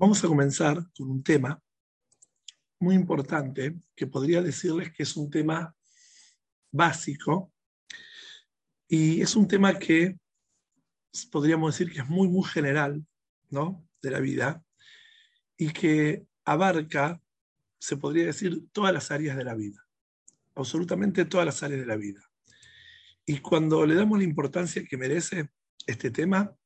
Vamos a comenzar con un tema muy importante que podría decirles que es un tema básico y es un tema que podríamos decir que es muy, muy general ¿no? de la vida y que abarca, se podría decir, todas las áreas de la vida, absolutamente todas las áreas de la vida. Y cuando le damos la importancia que merece este tema,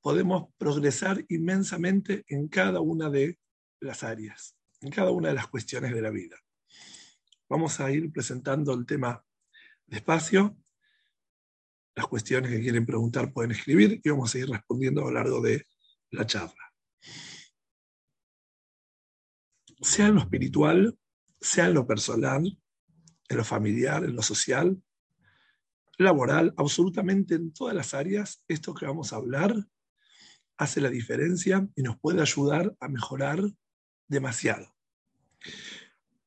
podemos progresar inmensamente en cada una de las áreas, en cada una de las cuestiones de la vida. Vamos a ir presentando el tema despacio. Las cuestiones que quieren preguntar pueden escribir y vamos a ir respondiendo a lo largo de la charla. Sea en lo espiritual, sea en lo personal, en lo familiar, en lo social, laboral, absolutamente en todas las áreas, esto que vamos a hablar hace la diferencia y nos puede ayudar a mejorar demasiado.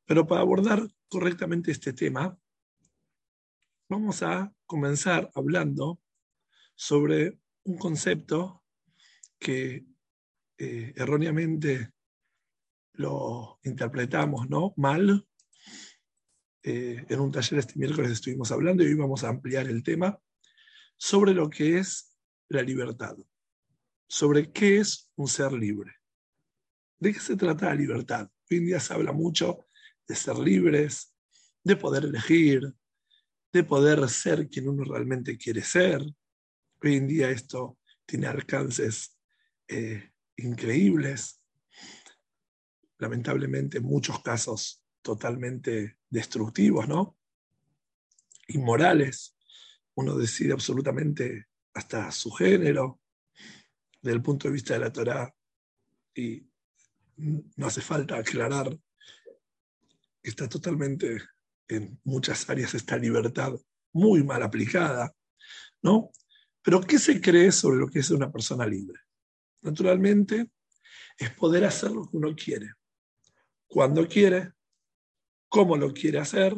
Pero para abordar correctamente este tema, vamos a comenzar hablando sobre un concepto que eh, erróneamente lo interpretamos ¿no? mal. Eh, en un taller este miércoles estuvimos hablando y hoy vamos a ampliar el tema sobre lo que es la libertad sobre qué es un ser libre. ¿De qué se trata la libertad? Hoy en día se habla mucho de ser libres, de poder elegir, de poder ser quien uno realmente quiere ser. Hoy en día esto tiene alcances eh, increíbles, lamentablemente en muchos casos totalmente destructivos, ¿no? Inmorales. Uno decide absolutamente hasta su género, desde el punto de vista de la Torá, y no hace falta aclarar que está totalmente en muchas áreas esta libertad muy mal aplicada, ¿no? Pero ¿qué se cree sobre lo que es una persona libre? Naturalmente, es poder hacer lo que uno quiere, cuando quiere, cómo lo quiere hacer,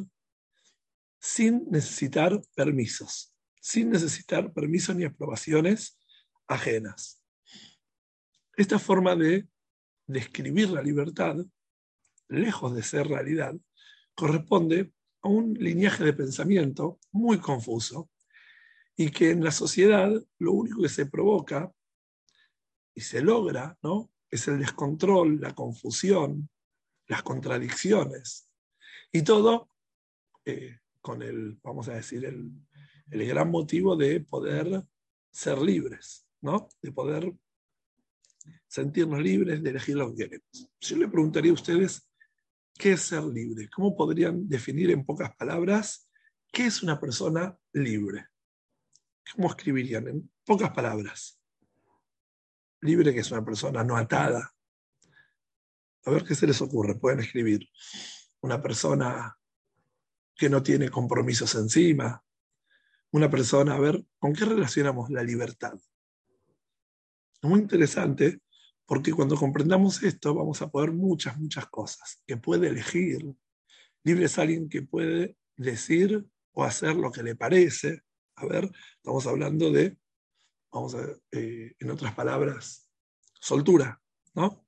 sin necesitar permisos, sin necesitar permisos ni aprobaciones ajenas. Esta forma de describir la libertad, lejos de ser realidad, corresponde a un lineaje de pensamiento muy confuso y que en la sociedad lo único que se provoca y se logra ¿no? es el descontrol, la confusión, las contradicciones y todo eh, con el, vamos a decir, el, el gran motivo de poder ser libres, ¿no? de poder sentirnos libres de elegir lo que queremos. Yo le preguntaría a ustedes, ¿qué es ser libre? ¿Cómo podrían definir en pocas palabras qué es una persona libre? ¿Cómo escribirían en pocas palabras? Libre que es una persona no atada. A ver qué se les ocurre. Pueden escribir una persona que no tiene compromisos encima. Una persona, a ver, ¿con qué relacionamos la libertad? Muy interesante porque cuando comprendamos esto vamos a poder muchas, muchas cosas, que puede elegir. Libre es alguien que puede decir o hacer lo que le parece. A ver, estamos hablando de, vamos a eh, en otras palabras, soltura, ¿no?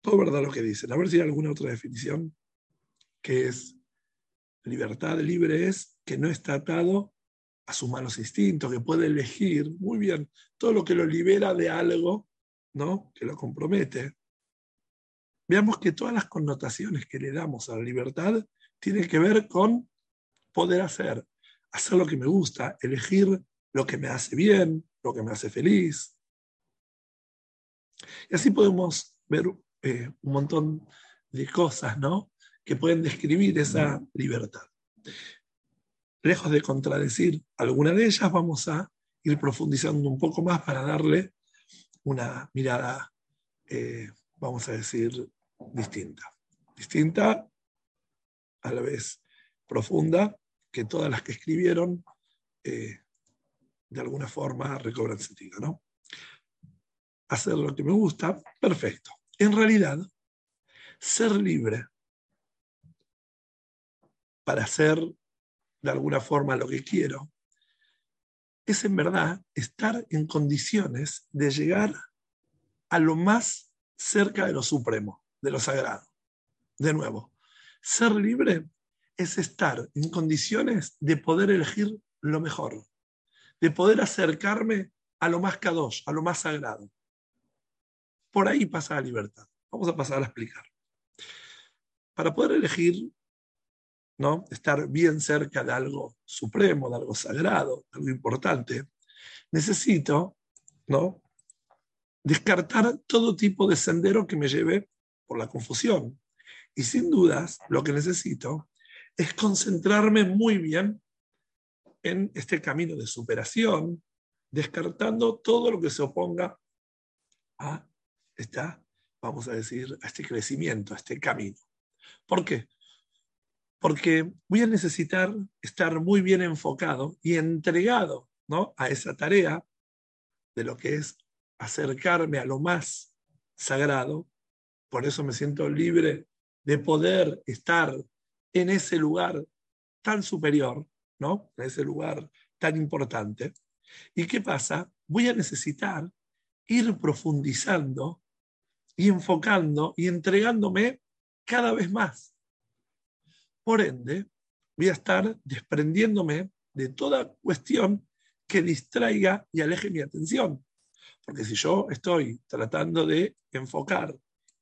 Todo verdad lo que dicen. A ver si hay alguna otra definición que es libertad libre es que no está atado a sus malos instintos, que puede elegir muy bien todo lo que lo libera de algo, ¿no? Que lo compromete. Veamos que todas las connotaciones que le damos a la libertad tienen que ver con poder hacer, hacer lo que me gusta, elegir lo que me hace bien, lo que me hace feliz. Y así podemos ver eh, un montón de cosas, ¿no? Que pueden describir esa libertad lejos de contradecir alguna de ellas, vamos a ir profundizando un poco más para darle una mirada, eh, vamos a decir, distinta. Distinta, a la vez profunda, que todas las que escribieron eh, de alguna forma recobran sentido, ¿no? Hacer lo que me gusta, perfecto. En realidad, ser libre para hacer de alguna forma lo que quiero, es en verdad estar en condiciones de llegar a lo más cerca de lo supremo, de lo sagrado. De nuevo, ser libre es estar en condiciones de poder elegir lo mejor, de poder acercarme a lo más kadosh, a lo más sagrado. Por ahí pasa la libertad. Vamos a pasar a explicar. Para poder elegir ¿no? estar bien cerca de algo supremo, de algo sagrado, de algo importante, necesito ¿no? descartar todo tipo de sendero que me lleve por la confusión. Y sin dudas, lo que necesito es concentrarme muy bien en este camino de superación, descartando todo lo que se oponga a esta, vamos a decir, a este crecimiento, a este camino. ¿Por qué? Porque voy a necesitar estar muy bien enfocado y entregado ¿no? a esa tarea de lo que es acercarme a lo más sagrado. Por eso me siento libre de poder estar en ese lugar tan superior, ¿no? en ese lugar tan importante. ¿Y qué pasa? Voy a necesitar ir profundizando y enfocando y entregándome cada vez más por ende, voy a estar desprendiéndome de toda cuestión que distraiga y aleje mi atención. Porque si yo estoy tratando de enfocar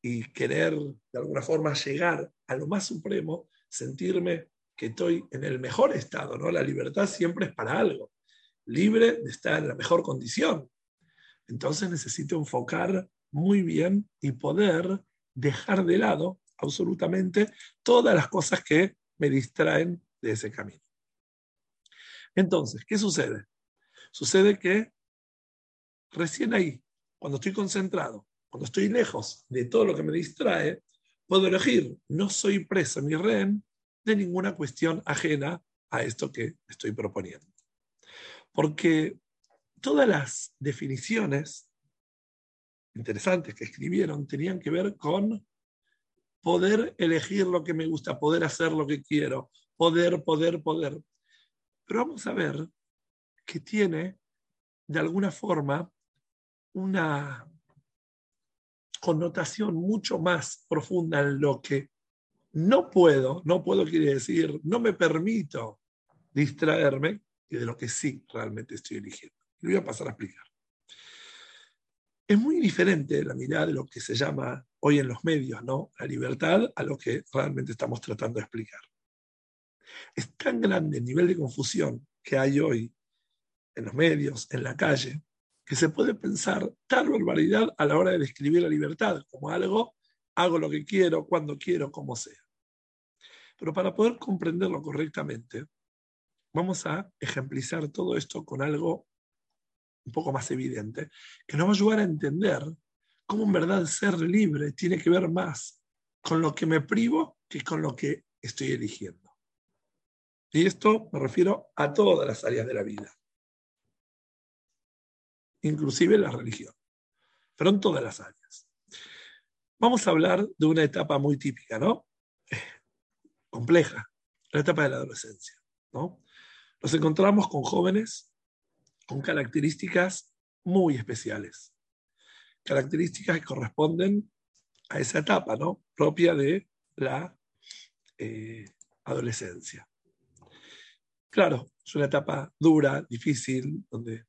y querer de alguna forma llegar a lo más supremo, sentirme que estoy en el mejor estado, ¿no? La libertad siempre es para algo, libre de estar en la mejor condición. Entonces necesito enfocar muy bien y poder dejar de lado absolutamente todas las cosas que me distraen de ese camino. Entonces, ¿qué sucede? Sucede que recién ahí, cuando estoy concentrado, cuando estoy lejos de todo lo que me distrae, puedo elegir, no soy preso ni rehén de ninguna cuestión ajena a esto que estoy proponiendo. Porque todas las definiciones interesantes que escribieron tenían que ver con poder elegir lo que me gusta, poder hacer lo que quiero, poder, poder, poder. Pero vamos a ver que tiene, de alguna forma, una connotación mucho más profunda en lo que no puedo, no puedo quiere decir, no me permito distraerme y de lo que sí realmente estoy eligiendo. Lo voy a pasar a explicar. Es muy diferente la mirada de lo que se llama hoy en los medios, ¿no? La libertad a lo que realmente estamos tratando de explicar. Es tan grande el nivel de confusión que hay hoy en los medios, en la calle, que se puede pensar tal barbaridad a la hora de describir la libertad como algo, hago lo que quiero, cuando quiero, como sea. Pero para poder comprenderlo correctamente, vamos a ejemplizar todo esto con algo un poco más evidente, que nos va a ayudar a entender cómo en verdad ser libre tiene que ver más con lo que me privo que con lo que estoy eligiendo. Y esto me refiero a todas las áreas de la vida, inclusive la religión, pero en todas las áreas. Vamos a hablar de una etapa muy típica, ¿no? Compleja, la etapa de la adolescencia, ¿no? Nos encontramos con jóvenes con características muy especiales características que corresponden a esa etapa, ¿no? Propia de la eh, adolescencia. Claro, es una etapa dura, difícil, donde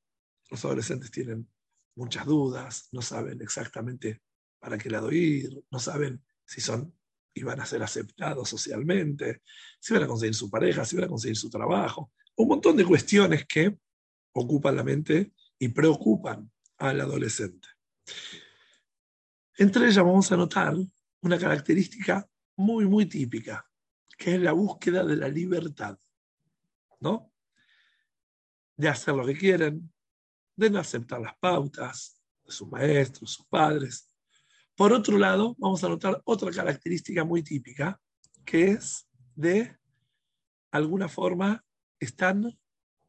los adolescentes tienen muchas dudas, no saben exactamente para qué lado ir, no saben si son y van a ser aceptados socialmente, si van a conseguir su pareja, si van a conseguir su trabajo, un montón de cuestiones que ocupan la mente y preocupan al adolescente. Entre ellas vamos a notar una característica muy, muy típica, que es la búsqueda de la libertad, ¿no? De hacer lo que quieren, de no aceptar las pautas de sus maestros, sus padres. Por otro lado, vamos a notar otra característica muy típica, que es de alguna forma están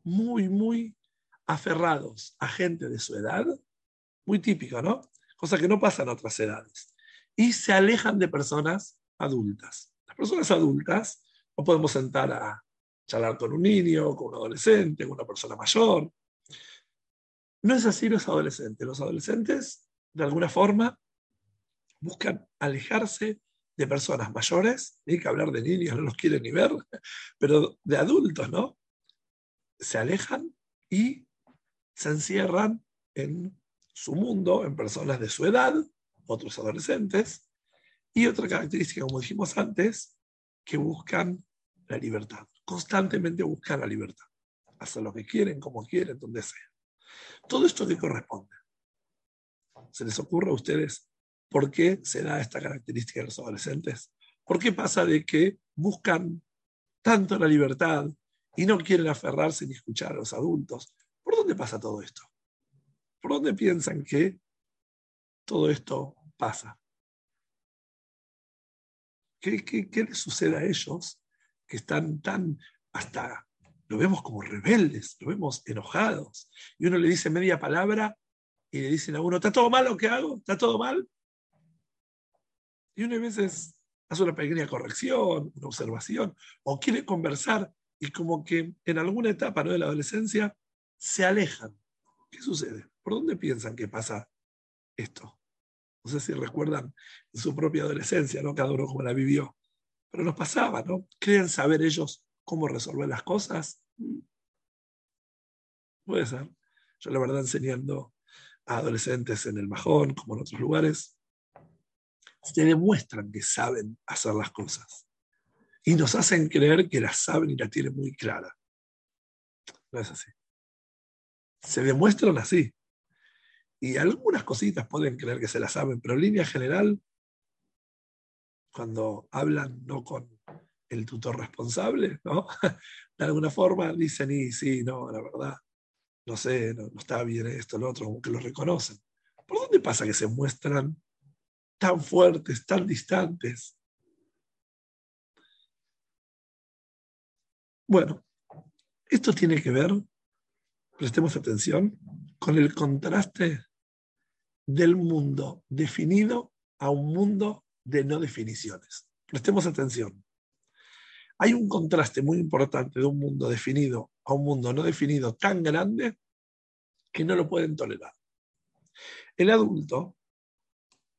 muy, muy aferrados a gente de su edad, muy típico, ¿no? Cosa que no pasa en otras edades. Y se alejan de personas adultas. Las personas adultas no podemos sentar a charlar con un niño, con un adolescente, con una persona mayor. No es así los adolescentes. Los adolescentes, de alguna forma, buscan alejarse de personas mayores, hay que hablar de niños, no los quieren ni ver, pero de adultos, ¿no? Se alejan y se encierran en su mundo, en personas de su edad, otros adolescentes, y otra característica, como dijimos antes, que buscan la libertad, constantemente buscan la libertad, hacer lo que quieren, como quieren, donde sea. Todo esto que corresponde. ¿Se les ocurre a ustedes por qué se da esta característica en los adolescentes? ¿Por qué pasa de que buscan tanto la libertad y no quieren aferrarse ni escuchar a los adultos? ¿Por dónde pasa todo esto? ¿Por dónde piensan que todo esto pasa? ¿Qué, qué, les sucede a ellos que están tan hasta lo vemos como rebeldes, lo vemos enojados. Y uno le dice media palabra y le dicen a uno, ¿está todo mal lo que hago? ¿Está todo mal? Y uno a veces hace una pequeña corrección, una observación, o quiere conversar y como que en alguna etapa de la adolescencia se alejan. ¿Qué sucede? ¿Por dónde piensan que pasa esto? No sé si recuerdan su propia adolescencia, ¿no? Cada uno como la vivió. Pero nos pasaba, ¿no? ¿Creen saber ellos cómo resolver las cosas? Puede ser. Yo la verdad enseñando a adolescentes en el Majón, como en otros lugares, se demuestran que saben hacer las cosas. Y nos hacen creer que las saben y las tienen muy clara. No es así. Se demuestran así. Y algunas cositas pueden creer que se las saben, pero en línea general, cuando hablan no con el tutor responsable, ¿no? De alguna forma dicen, y sí, no, la verdad, no sé, no, está bien esto, lo otro, como que lo reconocen. ¿Por dónde pasa que se muestran tan fuertes, tan distantes? Bueno, esto tiene que ver, prestemos atención, con el contraste del mundo definido a un mundo de no definiciones. Prestemos atención. Hay un contraste muy importante de un mundo definido a un mundo no definido tan grande que no lo pueden tolerar. El adulto,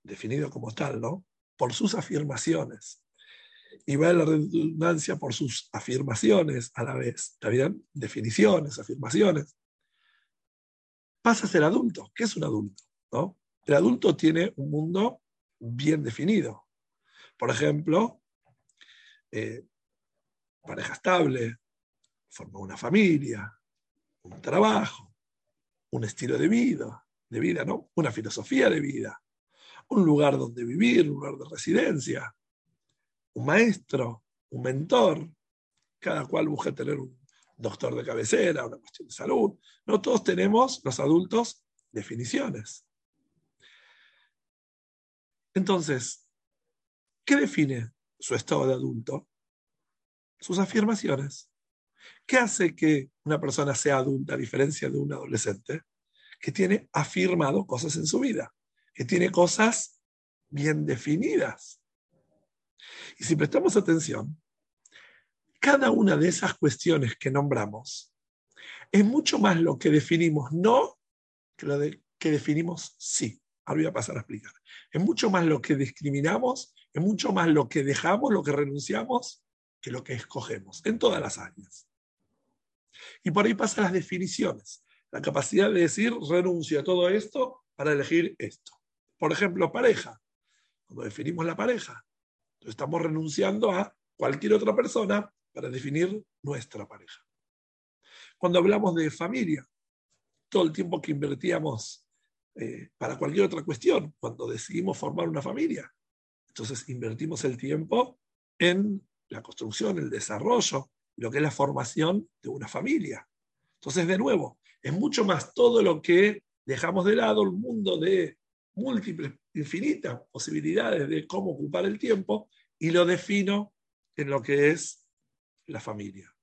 definido como tal, ¿no? Por sus afirmaciones, y va la redundancia por sus afirmaciones a la vez, ¿está bien? Definiciones, afirmaciones. Pasa a ser adulto. ¿Qué es un adulto? ¿no? El adulto tiene un mundo bien definido. Por ejemplo, eh, pareja estable, forma una familia, un trabajo, un estilo de vida, de vida, ¿no? Una filosofía de vida, un lugar donde vivir, un lugar de residencia, un maestro, un mentor, cada cual busca tener un doctor de cabecera, una cuestión de salud. No todos tenemos, los adultos, definiciones. Entonces, ¿qué define su estado de adulto? Sus afirmaciones. ¿Qué hace que una persona sea adulta a diferencia de un adolescente? Que tiene afirmado cosas en su vida, que tiene cosas bien definidas. Y si prestamos atención, cada una de esas cuestiones que nombramos es mucho más lo que definimos no que lo que definimos sí. Ahora voy a pasar a explicar. Es mucho más lo que discriminamos, es mucho más lo que dejamos, lo que renunciamos, que lo que escogemos, en todas las áreas. Y por ahí pasan las definiciones, la capacidad de decir renuncio a todo esto para elegir esto. Por ejemplo, pareja. Cuando definimos la pareja, estamos renunciando a cualquier otra persona para definir nuestra pareja. Cuando hablamos de familia, todo el tiempo que invertíamos eh, para cualquier otra cuestión, cuando decidimos formar una familia. Entonces invertimos el tiempo en la construcción, el desarrollo, lo que es la formación de una familia. Entonces, de nuevo, es mucho más todo lo que dejamos de lado el mundo de múltiples, infinitas posibilidades de cómo ocupar el tiempo y lo defino en lo que es la familia.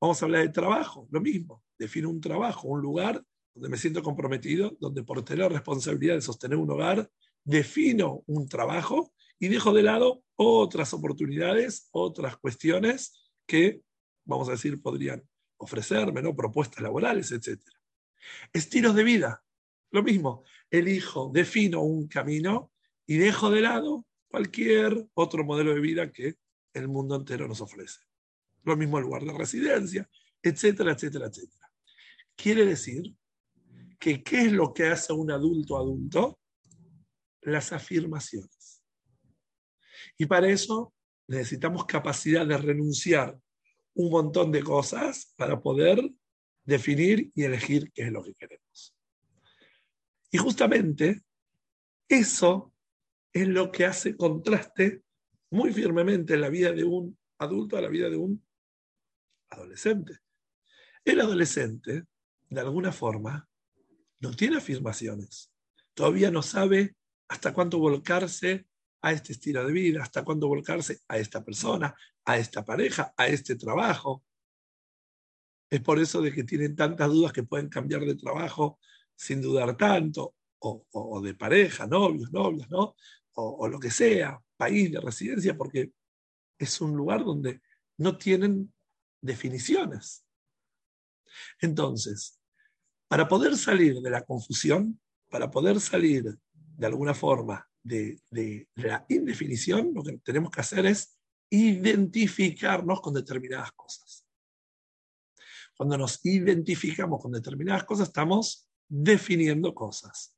Vamos a hablar de trabajo, lo mismo. Defino un trabajo, un lugar donde me siento comprometido, donde por tener responsabilidad de sostener un hogar, defino un trabajo y dejo de lado otras oportunidades, otras cuestiones que, vamos a decir, podrían ofrecerme, ¿no? propuestas laborales, etc. Estilos de vida, lo mismo, elijo, defino un camino y dejo de lado cualquier otro modelo de vida que el mundo entero nos ofrece. Lo mismo el lugar de residencia, etcétera, etcétera, etcétera. Quiere decir que ¿qué es lo que hace un adulto adulto? Las afirmaciones. Y para eso necesitamos capacidad de renunciar un montón de cosas para poder definir y elegir qué es lo que queremos. Y justamente eso es lo que hace contraste muy firmemente en la vida de un adulto a la vida de un adolescente. El adolescente, de alguna forma, no tiene afirmaciones. Todavía no sabe hasta cuánto volcarse a este estilo de vida, hasta cuándo volcarse a esta persona, a esta pareja, a este trabajo. Es por eso de que tienen tantas dudas que pueden cambiar de trabajo sin dudar tanto, o, de pareja, novios, novias, ¿no? O, o, lo que sea, país de residencia, porque es un lugar donde no tienen definiciones. Entonces, para poder salir de la confusión, para poder salir de alguna forma de, la indefinición, lo que tenemos que hacer es identificarnos con determinadas cosas. Cuando nos identificamos con determinadas cosas, estamos definiendo cosas.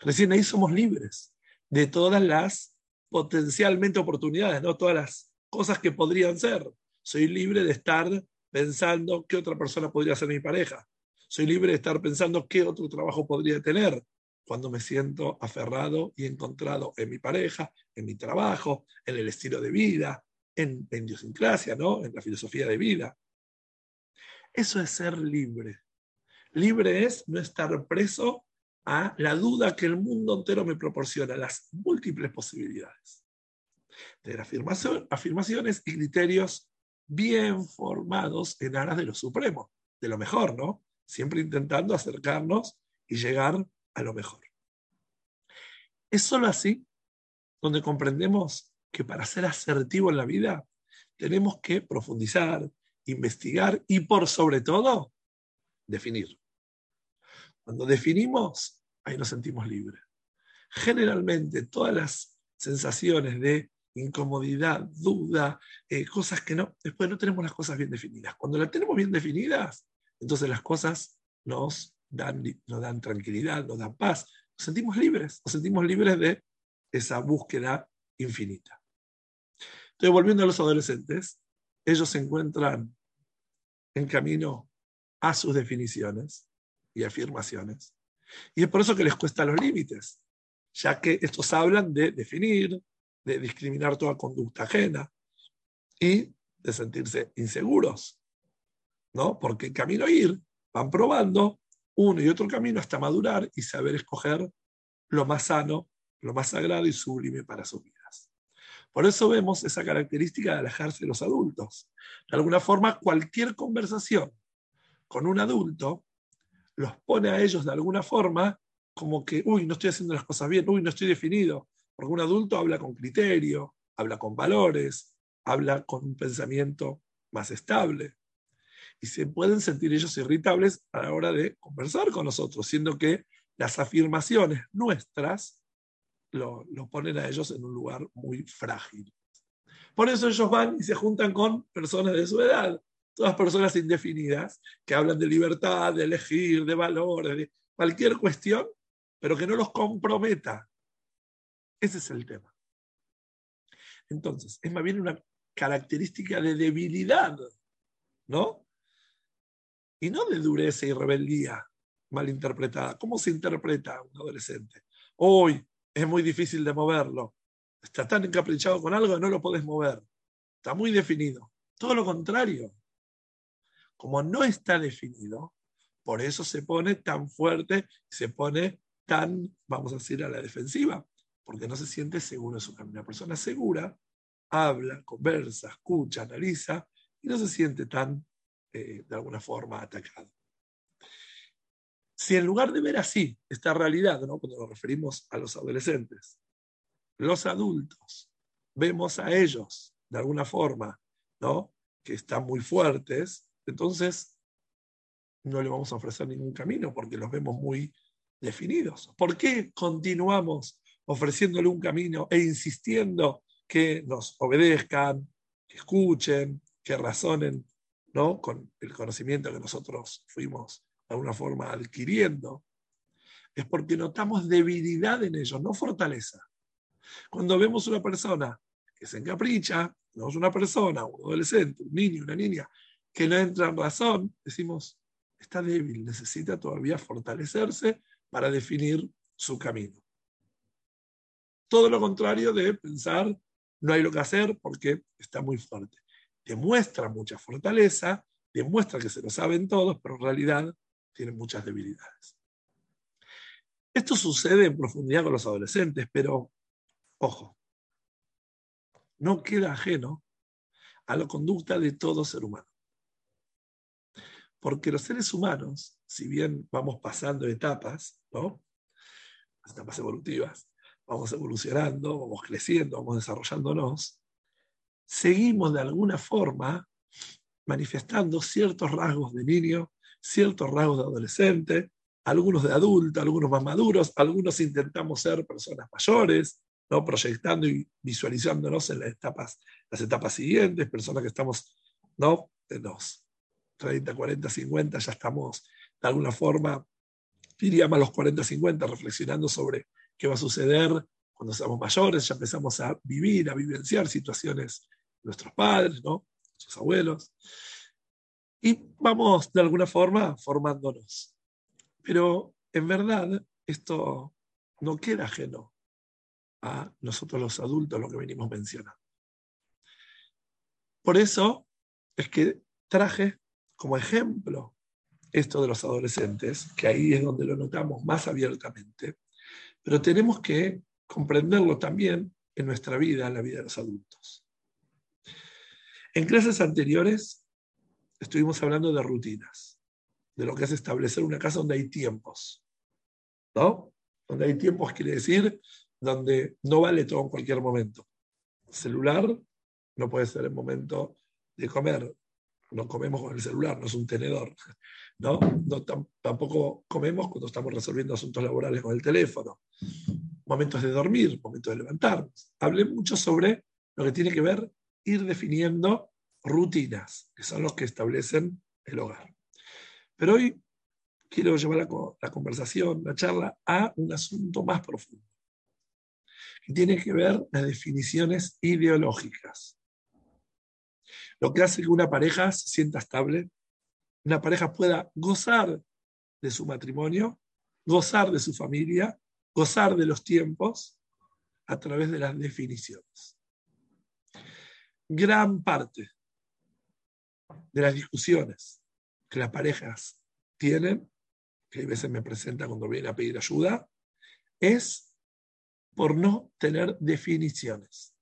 Recién ahí somos libres de todas las potencialmente oportunidades, ¿no? Todas las cosas que podrían ser. Soy libre de estar pensando qué otra persona podría ser mi pareja. Soy libre de estar pensando qué otro trabajo podría tener cuando me siento aferrado y encontrado en mi pareja, en mi trabajo, en el estilo de vida, en, en idiosincrasia, ¿no? en la filosofía de vida. Eso es ser libre. Libre es no estar preso a la duda que el mundo entero me proporciona, las múltiples posibilidades. De afirmación, afirmaciones y criterios bien formados en aras de lo supremo, de lo mejor, ¿no? Siempre intentando acercarnos y llegar a lo mejor. Es solo así donde comprendemos que para ser asertivo en la vida tenemos que profundizar, investigar y por sobre todo definir. Cuando definimos, ahí nos sentimos libres. Generalmente todas las sensaciones de incomodidad, duda, eh, cosas que no, después no tenemos las cosas bien definidas. Cuando las tenemos bien definidas, entonces las cosas nos dan, nos dan tranquilidad, nos dan paz, nos sentimos libres, nos sentimos libres de esa búsqueda infinita. Entonces, volviendo a los adolescentes, ellos se encuentran en camino a sus definiciones y afirmaciones. Y es por eso que les cuesta los límites, ya que estos hablan de definir, de discriminar toda conducta ajena y de sentirse inseguros, ¿no? Porque camino a ir, van probando uno y otro camino hasta madurar y saber escoger lo más sano, lo más sagrado y sublime para sus vidas. Por eso vemos esa característica de alejarse de los adultos. De alguna forma, cualquier conversación con un adulto los pone a ellos de alguna forma como que, uy, no estoy haciendo las cosas bien, uy, no estoy definido. Porque un adulto habla con criterio, habla con valores, habla con un pensamiento más estable y se pueden sentir ellos irritables a la hora de conversar con nosotros, siendo que las afirmaciones nuestras lo, ponen a ellos en un lugar muy frágil. Por eso ellos van y se juntan con personas de su edad, todas personas indefinidas, que hablan de libertad, de elegir, de valores, de cualquier cuestión, pero que no los comprometa. Ese es el tema. Entonces, es más bien una característica de debilidad, ¿no? y no de dureza y rebeldía mal interpretada. ¿Cómo se interpreta un adolescente? Hoy es muy difícil de moverlo. Está tan encaprichado con algo que no lo podés mover. Está muy definido. Todo lo contrario. Como no está definido, Por eso se pone tan fuerte, se pone tan, vamos a decir, a la defensiva, porque no se siente seguro en su camino. Una persona segura habla, conversa, escucha, analiza y no se siente tan, eh, de alguna forma, atacado. Si en lugar de ver así esta realidad, ¿no? cuando nos referimos a los adolescentes, los adultos, vemos a ellos de alguna forma, ¿no? que están muy fuertes, entonces no le vamos a ofrecer ningún camino porque los vemos muy definidos. ¿Por qué continuamos ofreciéndole un camino e insistiendo que nos obedezcan, que escuchen, que razonen ¿no? con el conocimiento que nosotros fuimos de alguna forma adquiriendo? Es porque notamos debilidad en ellos, no fortaleza. Cuando vemos una persona que se encapricha, vemos una persona, un adolescente, un niño, una niña, que no entra en razón, decimos, está débil, necesita todavía fortalecerse para definir su camino. Todo lo contrario de pensar, no hay lo que hacer porque está muy fuerte. Demuestra mucha fortaleza, demuestra que se lo saben todos, pero en realidad tiene muchas debilidades. Esto sucede en profundidad con los adolescentes, pero ojo, no queda ajeno a la conducta de todo ser humano. Porque los seres humanos, si bien vamos pasando etapas, ¿no? etapas evolutivas, vamos evolucionando, vamos creciendo, vamos desarrollándonos, seguimos de alguna forma manifestando ciertos rasgos de niño, ciertos rasgos de adolescente, algunos de adulto, algunos más maduros, algunos intentamos ser personas mayores, ¿no? proyectando y visualizándonos en las etapas, las etapas siguientes, personas que estamos ¿no? en los 30, 40, 50, ya estamos de alguna forma, diríamos a los 40, 50, reflexionando sobre qué va a suceder cuando seamos mayores, ya empezamos a vivir, a vivenciar situaciones de nuestros padres, ¿no? sus abuelos, y vamos de alguna forma formándonos. Pero en verdad esto no queda ajeno a nosotros los adultos, lo que venimos mencionando. Por eso es que traje como ejemplo esto de los adolescentes, que ahí es donde lo notamos más abiertamente, pero tenemos que comprenderlo también en nuestra vida, en la vida de los adultos. En clases anteriores estuvimos hablando de rutinas, de lo que es establecer una casa donde hay tiempos, ¿no? Donde hay tiempos quiere decir donde no vale todo en cualquier momento. Celular no puede ser el momento de comer, no comemos con el celular, no es un tenedor. ¿no? tampoco comemos cuando estamos resolviendo asuntos laborales con el teléfono. Momentos de dormir, momentos de levantarnos. Hablé mucho sobre lo que tiene que ver ir definiendo rutinas, que son los que establecen el hogar. Pero hoy quiero llevar la, la conversación, la charla, a un asunto más profundo, que tiene que ver las definiciones ideológicas. Lo que hace que una pareja se sienta estable, una pareja pueda gozar de su matrimonio, gozar de su familia, gozar de los tiempos a través de las definiciones. Gran parte de las discusiones que las parejas tienen, que a veces me presentan cuando vienen a pedir ayuda, es por no tener definiciones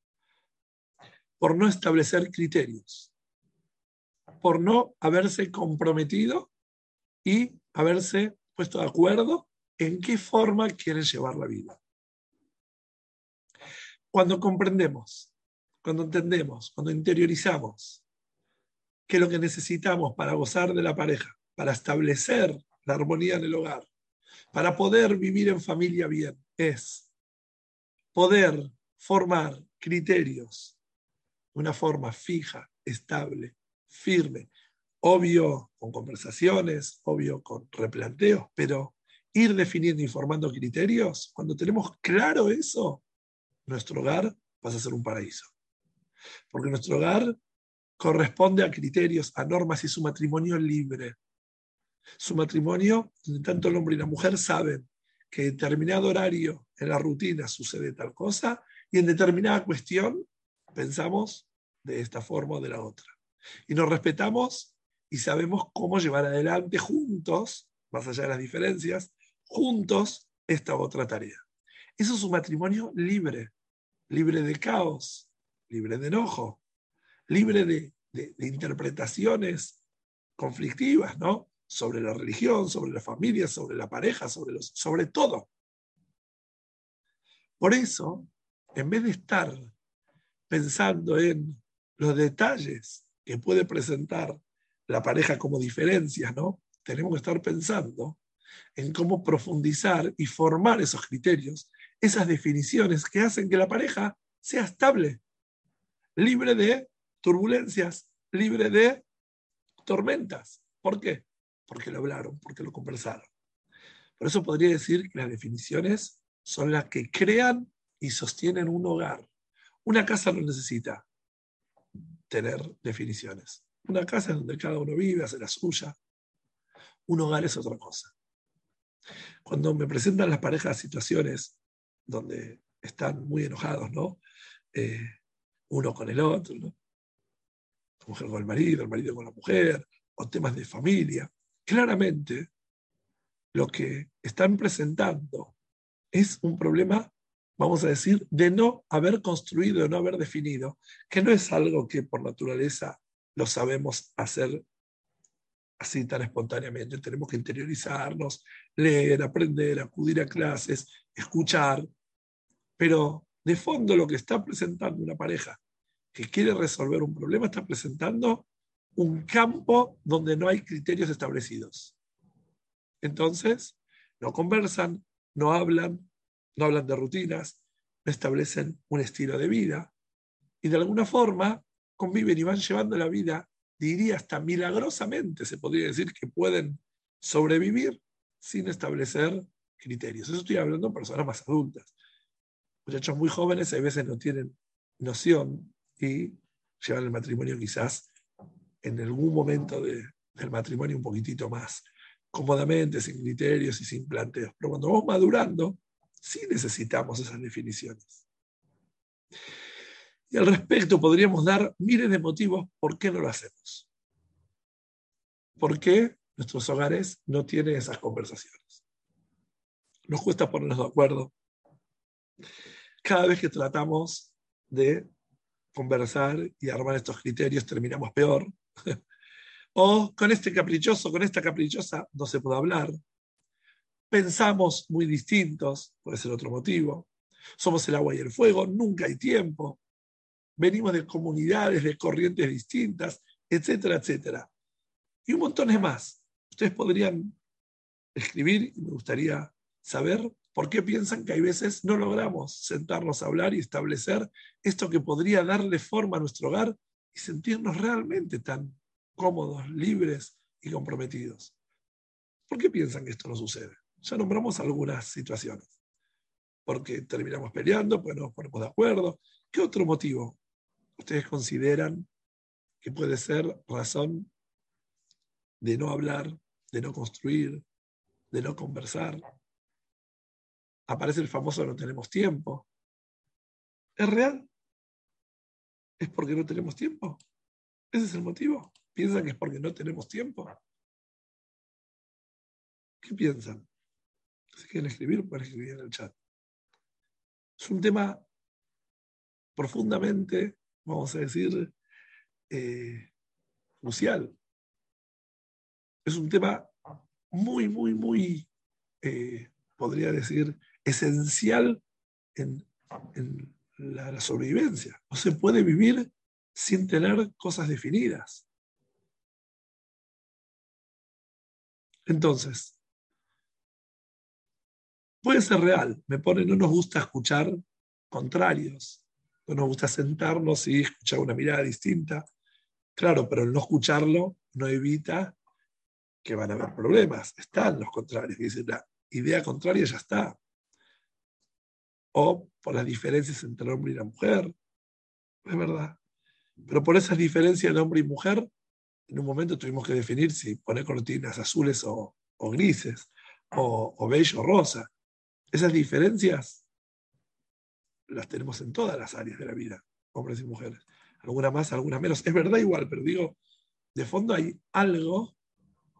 por no establecer criterios, por no haberse comprometido y haberse puesto de acuerdo en qué forma quieren llevar la vida. Cuando comprendemos, cuando entendemos, cuando interiorizamos que lo que necesitamos para gozar de la pareja, para establecer la armonía en el hogar, para poder vivir en familia bien, es poder formar criterios una forma fija, estable, firme, obvio con conversaciones, obvio con replanteos, pero ir definiendo y formando criterios, cuando tenemos claro eso, nuestro hogar pasa a ser un paraíso. Porque nuestro hogar corresponde a criterios, a normas y su matrimonio libre. Su matrimonio, donde tanto el hombre y la mujer saben que en determinado horario en la rutina sucede tal cosa y en determinada cuestión pensamos de esta forma o de la otra. Y nos respetamos y sabemos cómo llevar adelante juntos más allá de las diferencias, juntos esta otra tarea. Eso es un matrimonio libre, libre de caos, libre de enojo, libre de, interpretaciones conflictivas, ¿no? Sobre la religión, sobre la familia, sobre la pareja, sobre, sobre todo. Por eso, en vez de estar pensando en los detalles que puede presentar la pareja como diferencias, ¿no? Tenemos que estar pensando en cómo profundizar y formar esos criterios, esas definiciones que hacen que la pareja sea estable, libre de turbulencias, libre de tormentas. ¿Por qué? Porque lo hablaron, porque lo conversaron. Por eso podría decir que las definiciones son las que crean y sostienen un hogar. Una casa no necesita tener definiciones. Una casa es donde cada uno vive, hace la suya. Un hogar es otra cosa. Cuando me presentan las parejas situaciones donde están muy enojados, ¿no? Eh, uno con el otro, ¿no? La mujer con el marido, el marido con la mujer, o temas de familia. Claramente, lo que están presentando es un problema vamos a decir, de no haber construido, de no haber definido, que no es algo que por naturaleza lo sabemos hacer así tan espontáneamente. Tenemos que interiorizarnos, leer, aprender, acudir a clases, escuchar. Pero de fondo lo que está presentando una pareja que quiere resolver un problema está presentando un campo donde no hay criterios establecidos. Entonces, no conversan, no hablan, no hablan de rutinas, establecen un estilo de vida y de alguna forma conviven y van llevando la vida, diría hasta milagrosamente, se podría decir que pueden sobrevivir sin establecer criterios. Eso estoy hablando de personas más adultas. Muchachos muy jóvenes a veces no tienen noción y llevan el matrimonio quizás en algún momento del matrimonio un poquitito más cómodamente, sin criterios y sin planteos. Pero cuando vamos madurando, sí necesitamos esas definiciones. Y al respecto podríamos dar miles de motivos por qué no lo hacemos. ¿Por qué nuestros hogares no tienen esas conversaciones? Nos cuesta ponernos de acuerdo. Cada vez que tratamos de conversar y armar estos criterios terminamos peor. o con este caprichoso, con esta caprichosa no se puede hablar pensamos muy distintos, puede ser otro motivo. Somos el agua y el fuego, nunca hay tiempo. Venimos de comunidades, de corrientes distintas, etcétera, etcétera. Y un montón de más. Ustedes podrían escribir y me gustaría saber por qué piensan que hay veces no logramos sentarnos a hablar y establecer esto que podría darle forma a nuestro hogar y sentirnos realmente tan cómodos, libres y comprometidos. ¿Por qué piensan que esto no sucede? Ya nombramos algunas situaciones. Porque terminamos peleando, pues no nos ponemos de acuerdo. ¿Qué otro motivo ustedes consideran que puede ser razón de no hablar, de no construir, de no conversar? Aparece el famoso no tenemos tiempo. ¿Es real? ¿Es porque no tenemos tiempo? ¿Ese es el motivo? ¿Piensan que es porque no tenemos tiempo? ¿Qué piensan? Si quieren escribir, pueden escribir en el chat. Es un tema profundamente, vamos a decir, eh, crucial. Es un tema muy, muy, muy, eh, podría decir, esencial en, la sobrevivencia. No se puede vivir sin tener cosas definidas. Entonces, puede ser real. Me pone, no nos gusta escuchar contrarios, no nos gusta sentarnos y escuchar una mirada distinta. Claro, pero el no escucharlo no evita que van a haber problemas. Están los contrarios, que la idea contraria ya está. O por las diferencias entre el hombre y la mujer. Es verdad. Pero por esas diferencias de hombre y mujer, en un momento tuvimos que definir si poner cortinas azules o, grises, o, o o rosa. Esas diferencias las tenemos en todas las áreas de la vida, hombres y mujeres. Algunas más, algunas menos. Es verdad igual, pero digo, de fondo hay algo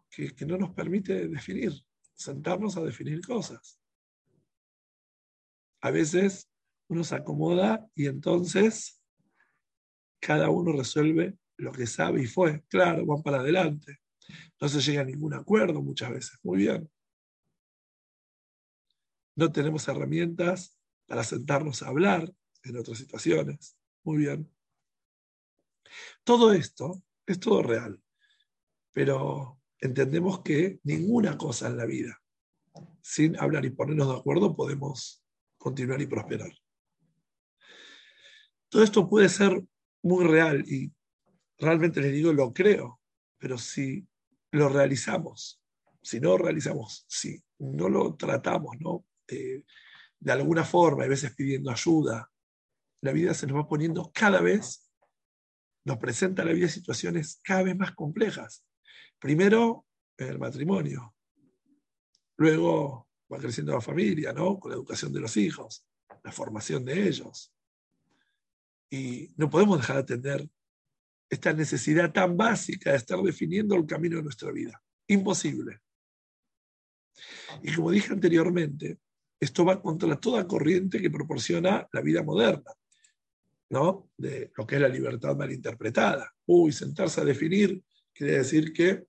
que, que no nos permite definir, sentarnos a definir cosas. A veces uno se acomoda y entonces cada uno resuelve lo que sabe y fue. Claro, van para adelante. No se llega a ningún acuerdo muchas veces. Muy bien. No tenemos herramientas para sentarnos a hablar en otras situaciones. Muy bien. Todo esto es todo real, pero entendemos que ninguna cosa en la vida, sin hablar y ponernos de acuerdo, podemos continuar y prosperar. Todo esto puede ser muy real y realmente les digo, lo creo, pero si lo realizamos, si no realizamos, si no lo tratamos, ¿no? Eh, de alguna forma, a veces pidiendo ayuda, la vida se nos va poniendo cada vez, nos presenta la vida situaciones cada vez más complejas. Primero, el matrimonio. Luego va creciendo la familia, ¿no? Con la educación de los hijos, la formación de ellos. Y no podemos dejar de atender esta necesidad tan básica de estar definiendo el camino de nuestra vida. Imposible. Y como dije anteriormente, esto va contra toda corriente que proporciona la vida moderna, ¿no? De lo que es la libertad malinterpretada. Uy, sentarse a definir quiere decir que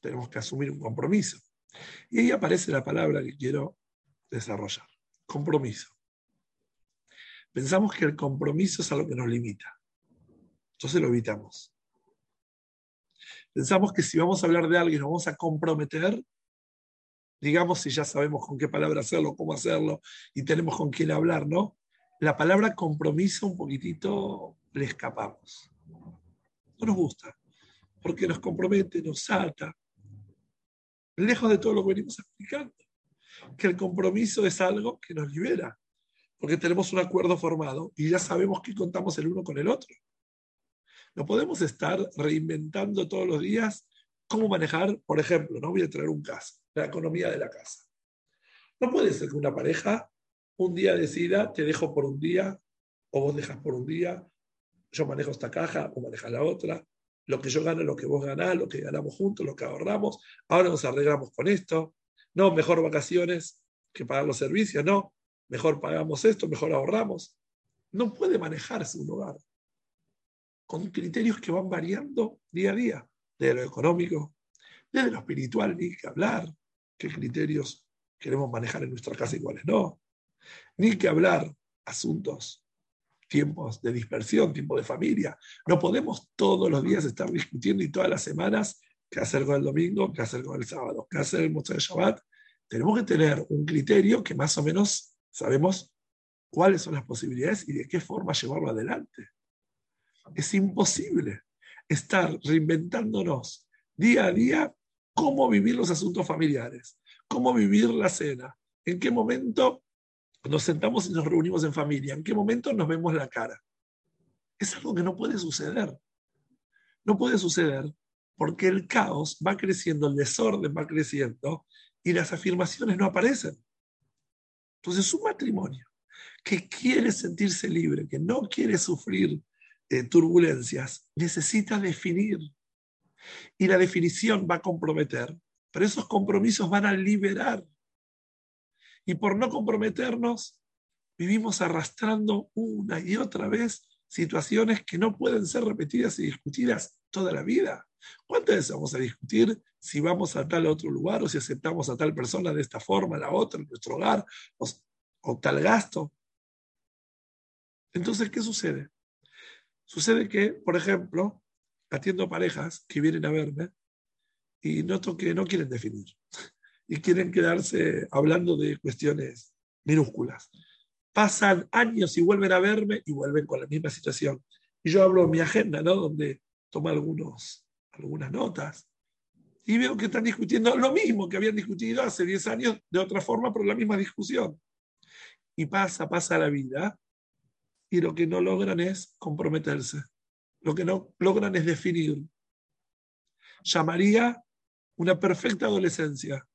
tenemos que asumir un compromiso. Y ahí aparece la palabra que quiero desarrollar, compromiso. Pensamos que el compromiso es algo que nos limita. Entonces lo evitamos. Pensamos que si vamos a hablar de algo y nos vamos a comprometer, digamos si ya sabemos con qué palabra hacerlo, cómo hacerlo y tenemos con quién hablar, ¿no? La palabra compromiso un poquitito le escapamos. No nos gusta, porque nos compromete, nos ata. Lejos de todo lo que venimos explicando, que el compromiso es algo que nos libera, porque tenemos un acuerdo formado y ya sabemos que contamos el uno con el otro. No podemos estar reinventando todos los días cómo manejar, por ejemplo, no voy a traer un caso, la economía de la casa. No puede ser que una pareja un día decida, te dejo por un día, o vos dejas por un día, yo manejo esta caja o manejas la otra, lo que yo gano, lo que vos ganás, lo que ganamos juntos, lo que ahorramos, ahora nos arreglamos con esto, no, mejor vacaciones que pagar los servicios, no, mejor pagamos esto, mejor ahorramos. No puede manejarse un hogar con criterios que van variando día a día, de lo económico, desde lo espiritual, ni que hablar, qué criterios queremos manejar en nuestra casa y cuáles no, ni que hablar asuntos, tiempos de dispersión, tiempo de familia. No podemos todos los días estar discutiendo y todas las semanas qué hacer con el domingo, qué hacer con el sábado, qué hacer el Moshe de Shabbat. Tenemos que tener un criterio que más o menos sabemos cuáles son las posibilidades y de qué forma llevarlo adelante. Es imposible estar reinventándonos día a día cómo vivir los asuntos familiares, cómo vivir la cena, en qué momento nos sentamos y nos reunimos en familia, en qué momento nos vemos la cara. Es algo que no puede suceder. No puede suceder porque el caos va creciendo, el desorden va creciendo y las afirmaciones no aparecen. Entonces, un matrimonio que quiere sentirse libre, que no quiere sufrir turbulencias, necesita definir. Y la definición va a comprometer, pero esos compromisos van a liberar. Y por no comprometernos, vivimos arrastrando una y otra vez situaciones que no pueden ser repetidas y discutidas toda la vida. ¿Cuántas veces vamos a discutir si vamos a tal otro lugar o si aceptamos a tal persona de esta forma, la otra, en nuestro hogar, o, o tal gasto? Entonces, ¿qué sucede? Sucede que, por ejemplo, atiendo parejas que vienen a verme y noto que no quieren definir y quieren quedarse hablando de cuestiones minúsculas. Pasan años y vuelven a verme y vuelven con la misma situación. Y yo hablo en mi agenda, ¿no? Donde tomo algunos, algunas notas y veo que están discutiendo lo mismo que habían discutido hace 10 años de otra forma, pero la misma discusión. Y pasa, pasa la vida y lo que no logran es comprometerse. Lo que no logran es definir. Llamaría una perfecta adolescencia.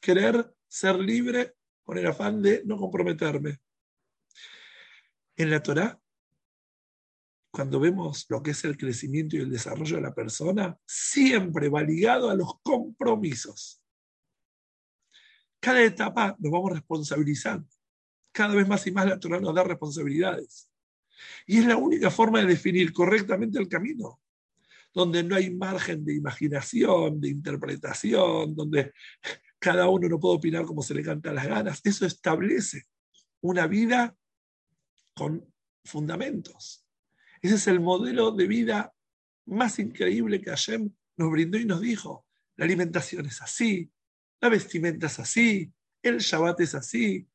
Querer ser libre con el afán de no comprometerme. En la Torah, cuando vemos lo que es el crecimiento y el desarrollo de la persona, siempre va ligado a los compromisos. Cada etapa nos vamos responsabilizando. Cada vez más y más la Torah nos da responsabilidades. Y es la única forma de definir correctamente el camino, donde no hay margen de imaginación, de interpretación, donde cada uno no puede opinar como se le canta las ganas. Eso establece una vida con fundamentos. Ese es el modelo de vida más increíble que Hashem nos brindó y nos dijo. La alimentación es así, la vestimenta es así, el Shabbat es así,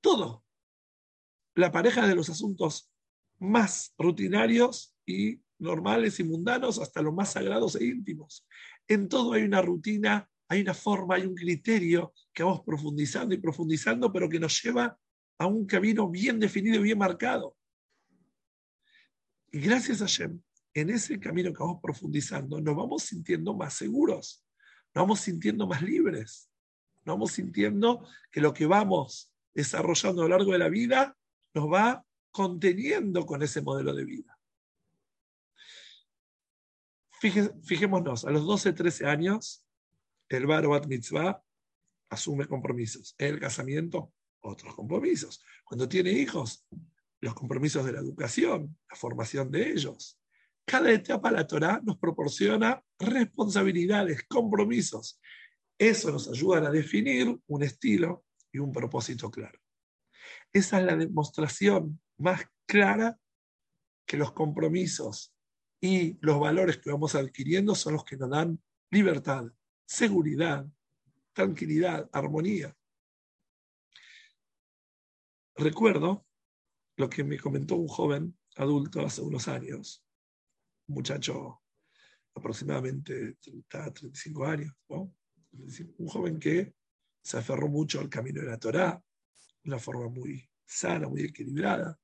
todo. La pareja de los asuntos más rutinarios y normales y mundanos hasta los más sagrados e íntimos. En todo hay una rutina, hay una forma, hay un criterio que vamos profundizando y profundizando, pero que nos lleva a un camino bien definido y bien marcado. Y gracias a Shem, en ese camino que vamos profundizando, nos vamos sintiendo más seguros, nos vamos sintiendo más libres, nos vamos sintiendo que lo que vamos desarrollando a lo largo de la vida nos va conteniendo con ese modelo de vida. fijémonos, a los 12, 13 años, el Bar Mitzvah asume compromisos. El casamiento, otros compromisos. Cuando tiene hijos, los compromisos de la educación, la formación de ellos. Cada etapa de la Torah nos proporciona responsabilidades, compromisos. Eso nos ayuda a definir un estilo y un propósito claro. Esa es la demostración más clara que los compromisos y los valores que vamos adquiriendo son los que nos dan libertad, seguridad, tranquilidad, armonía. Recuerdo lo que me comentó un joven adulto hace unos años, un muchacho aproximadamente 30, 35 años, un joven que se aferró mucho al camino de la Torá, de una forma muy sana, muy equilibrada.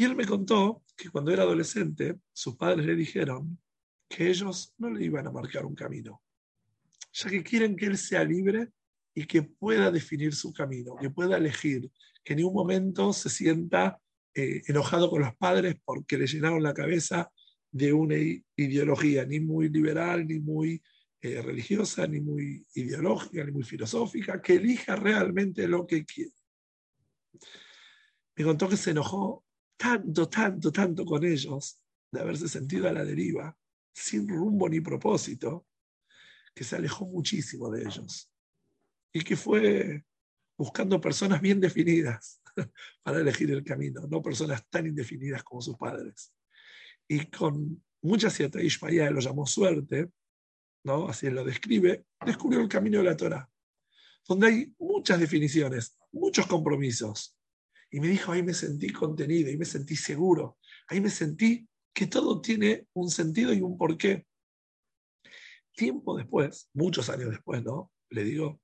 Y él me contó que cuando era adolescente, sus padres le dijeron que ellos no le iban a marcar un camino, ya que quieren que él sea libre y que pueda definir su camino, que pueda elegir, que en un momento se sienta eh, enojado con los padres porque le llenaron la cabeza de una ideología ni muy liberal, ni muy eh, religiosa, ni muy ideológica, ni muy filosófica, que elija realmente lo que quiere. Me contó que se enojó tanto, tanto, tanto con ellos de haberse sentido a la deriva, sin rumbo ni propósito, que se alejó muchísimo de ellos y que fue buscando personas bien definidas para elegir el camino, no personas tan indefinidas como sus padres. Y con mucha cierta Ishmael lo llamó suerte, ¿no? así lo describe, descubrió el camino de la Torah, donde hay muchas definiciones, muchos compromisos. Y me dijo, ahí me sentí contenido, ahí me sentí seguro, ahí me sentí que todo tiene un sentido y un porqué. Tiempo después, muchos años después, ¿no? le digo,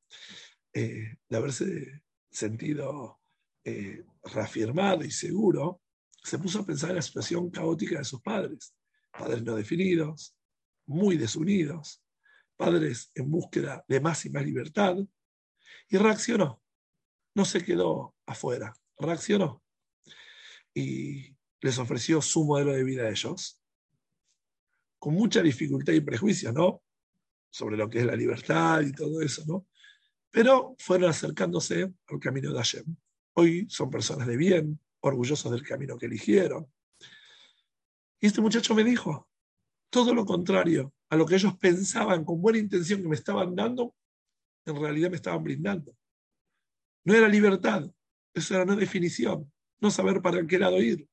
eh, de haberse sentido eh, reafirmado y seguro, se puso a pensar en la situación caótica de sus padres, padres no definidos, muy desunidos, padres en búsqueda de más y más libertad, y reaccionó. No se quedó afuera, reaccionó. Y les ofreció su modelo de vida a ellos, con mucha dificultad y prejuicio, ¿no? sobre lo que es la libertad y todo eso, ¿no? Pero fueron acercándose al camino de Hashem. Hoy son personas de bien, orgullosos del camino que eligieron. Y este muchacho me dijo, todo lo contrario a lo que ellos pensaban con buena intención que me estaban dando, en realidad me estaban brindando. No era libertad, eso era una definición, no saber para qué lado ir.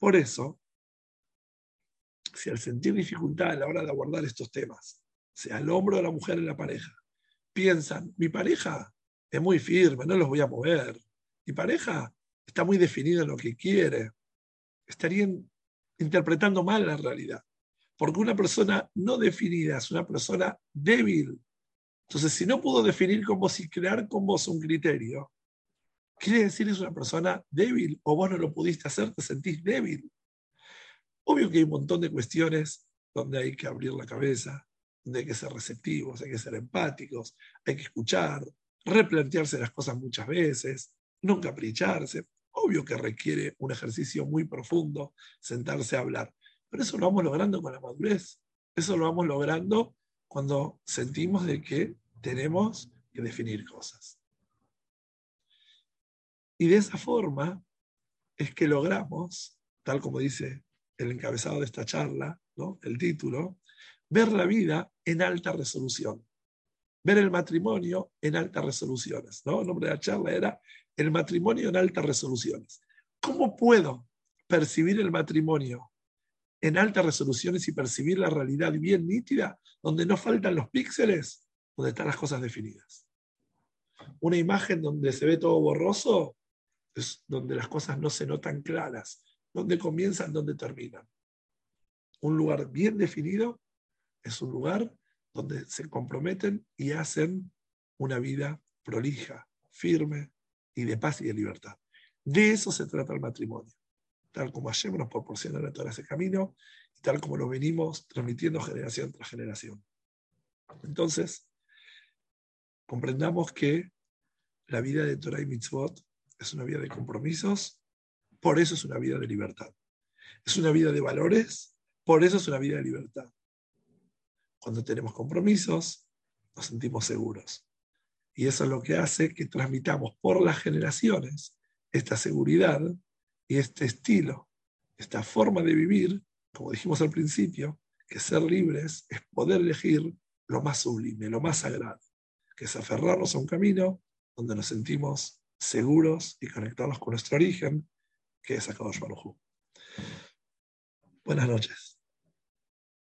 Por eso, si al sentir dificultad a la hora de abordar estos temas, sea el hombro de la mujer en la pareja, piensan, mi pareja es muy firme, no los voy a mover, mi pareja está muy definida en lo que quiere, estarían interpretando mal la realidad. Porque una persona no definida es una persona débil. Entonces, si no pudo definir con vos y crear con vos un criterio, quiere decir es una persona débil o vos no lo pudiste hacer, te sentís débil. Obvio que hay un montón de cuestiones donde hay que abrir la cabeza, donde hay que ser receptivos, hay que ser empáticos, hay que escuchar, replantearse las cosas muchas veces, no capricharse. Obvio que requiere un ejercicio muy profundo sentarse a hablar, pero eso lo vamos logrando con la madurez. Eso lo vamos logrando cuando sentimos de que tenemos que definir cosas. Y de esa forma es que logramos, tal como dice el encabezado de esta charla, ¿no? el título, ver la vida en alta resolución. Ver el matrimonio en altas resoluciones. ¿no? El nombre de la charla era el matrimonio en altas resoluciones. ¿Cómo puedo percibir el matrimonio en altas resoluciones y percibir la realidad bien nítida, donde no faltan los píxeles, donde están las cosas definidas? Una imagen donde se ve todo borroso es donde las cosas no se notan claras, donde comienzan, donde terminan. Un lugar bien definido es un lugar donde se comprometen y hacen una vida prolija, firme y de paz y de libertad. De eso se trata el matrimonio. Tal como Hashem nos proporciona todo ese camino y tal como lo venimos transmitiendo generación tras generación. Entonces, comprendamos que la vida de Torah y Mitzvot es una vida de compromisos, por eso es una vida de libertad. Es una vida de valores, por eso es una vida de libertad. Cuando tenemos compromisos, nos sentimos seguros. Y eso es lo que hace que transmitamos por las generaciones esta seguridad y este estilo, esta forma de vivir, como dijimos al principio, que ser libres es poder elegir lo más sublime, lo más sagrado, que es aferrarnos a un camino donde nos sentimos seguros y conectados con nuestro origen, que es Akadosh Baruj Buenas noches.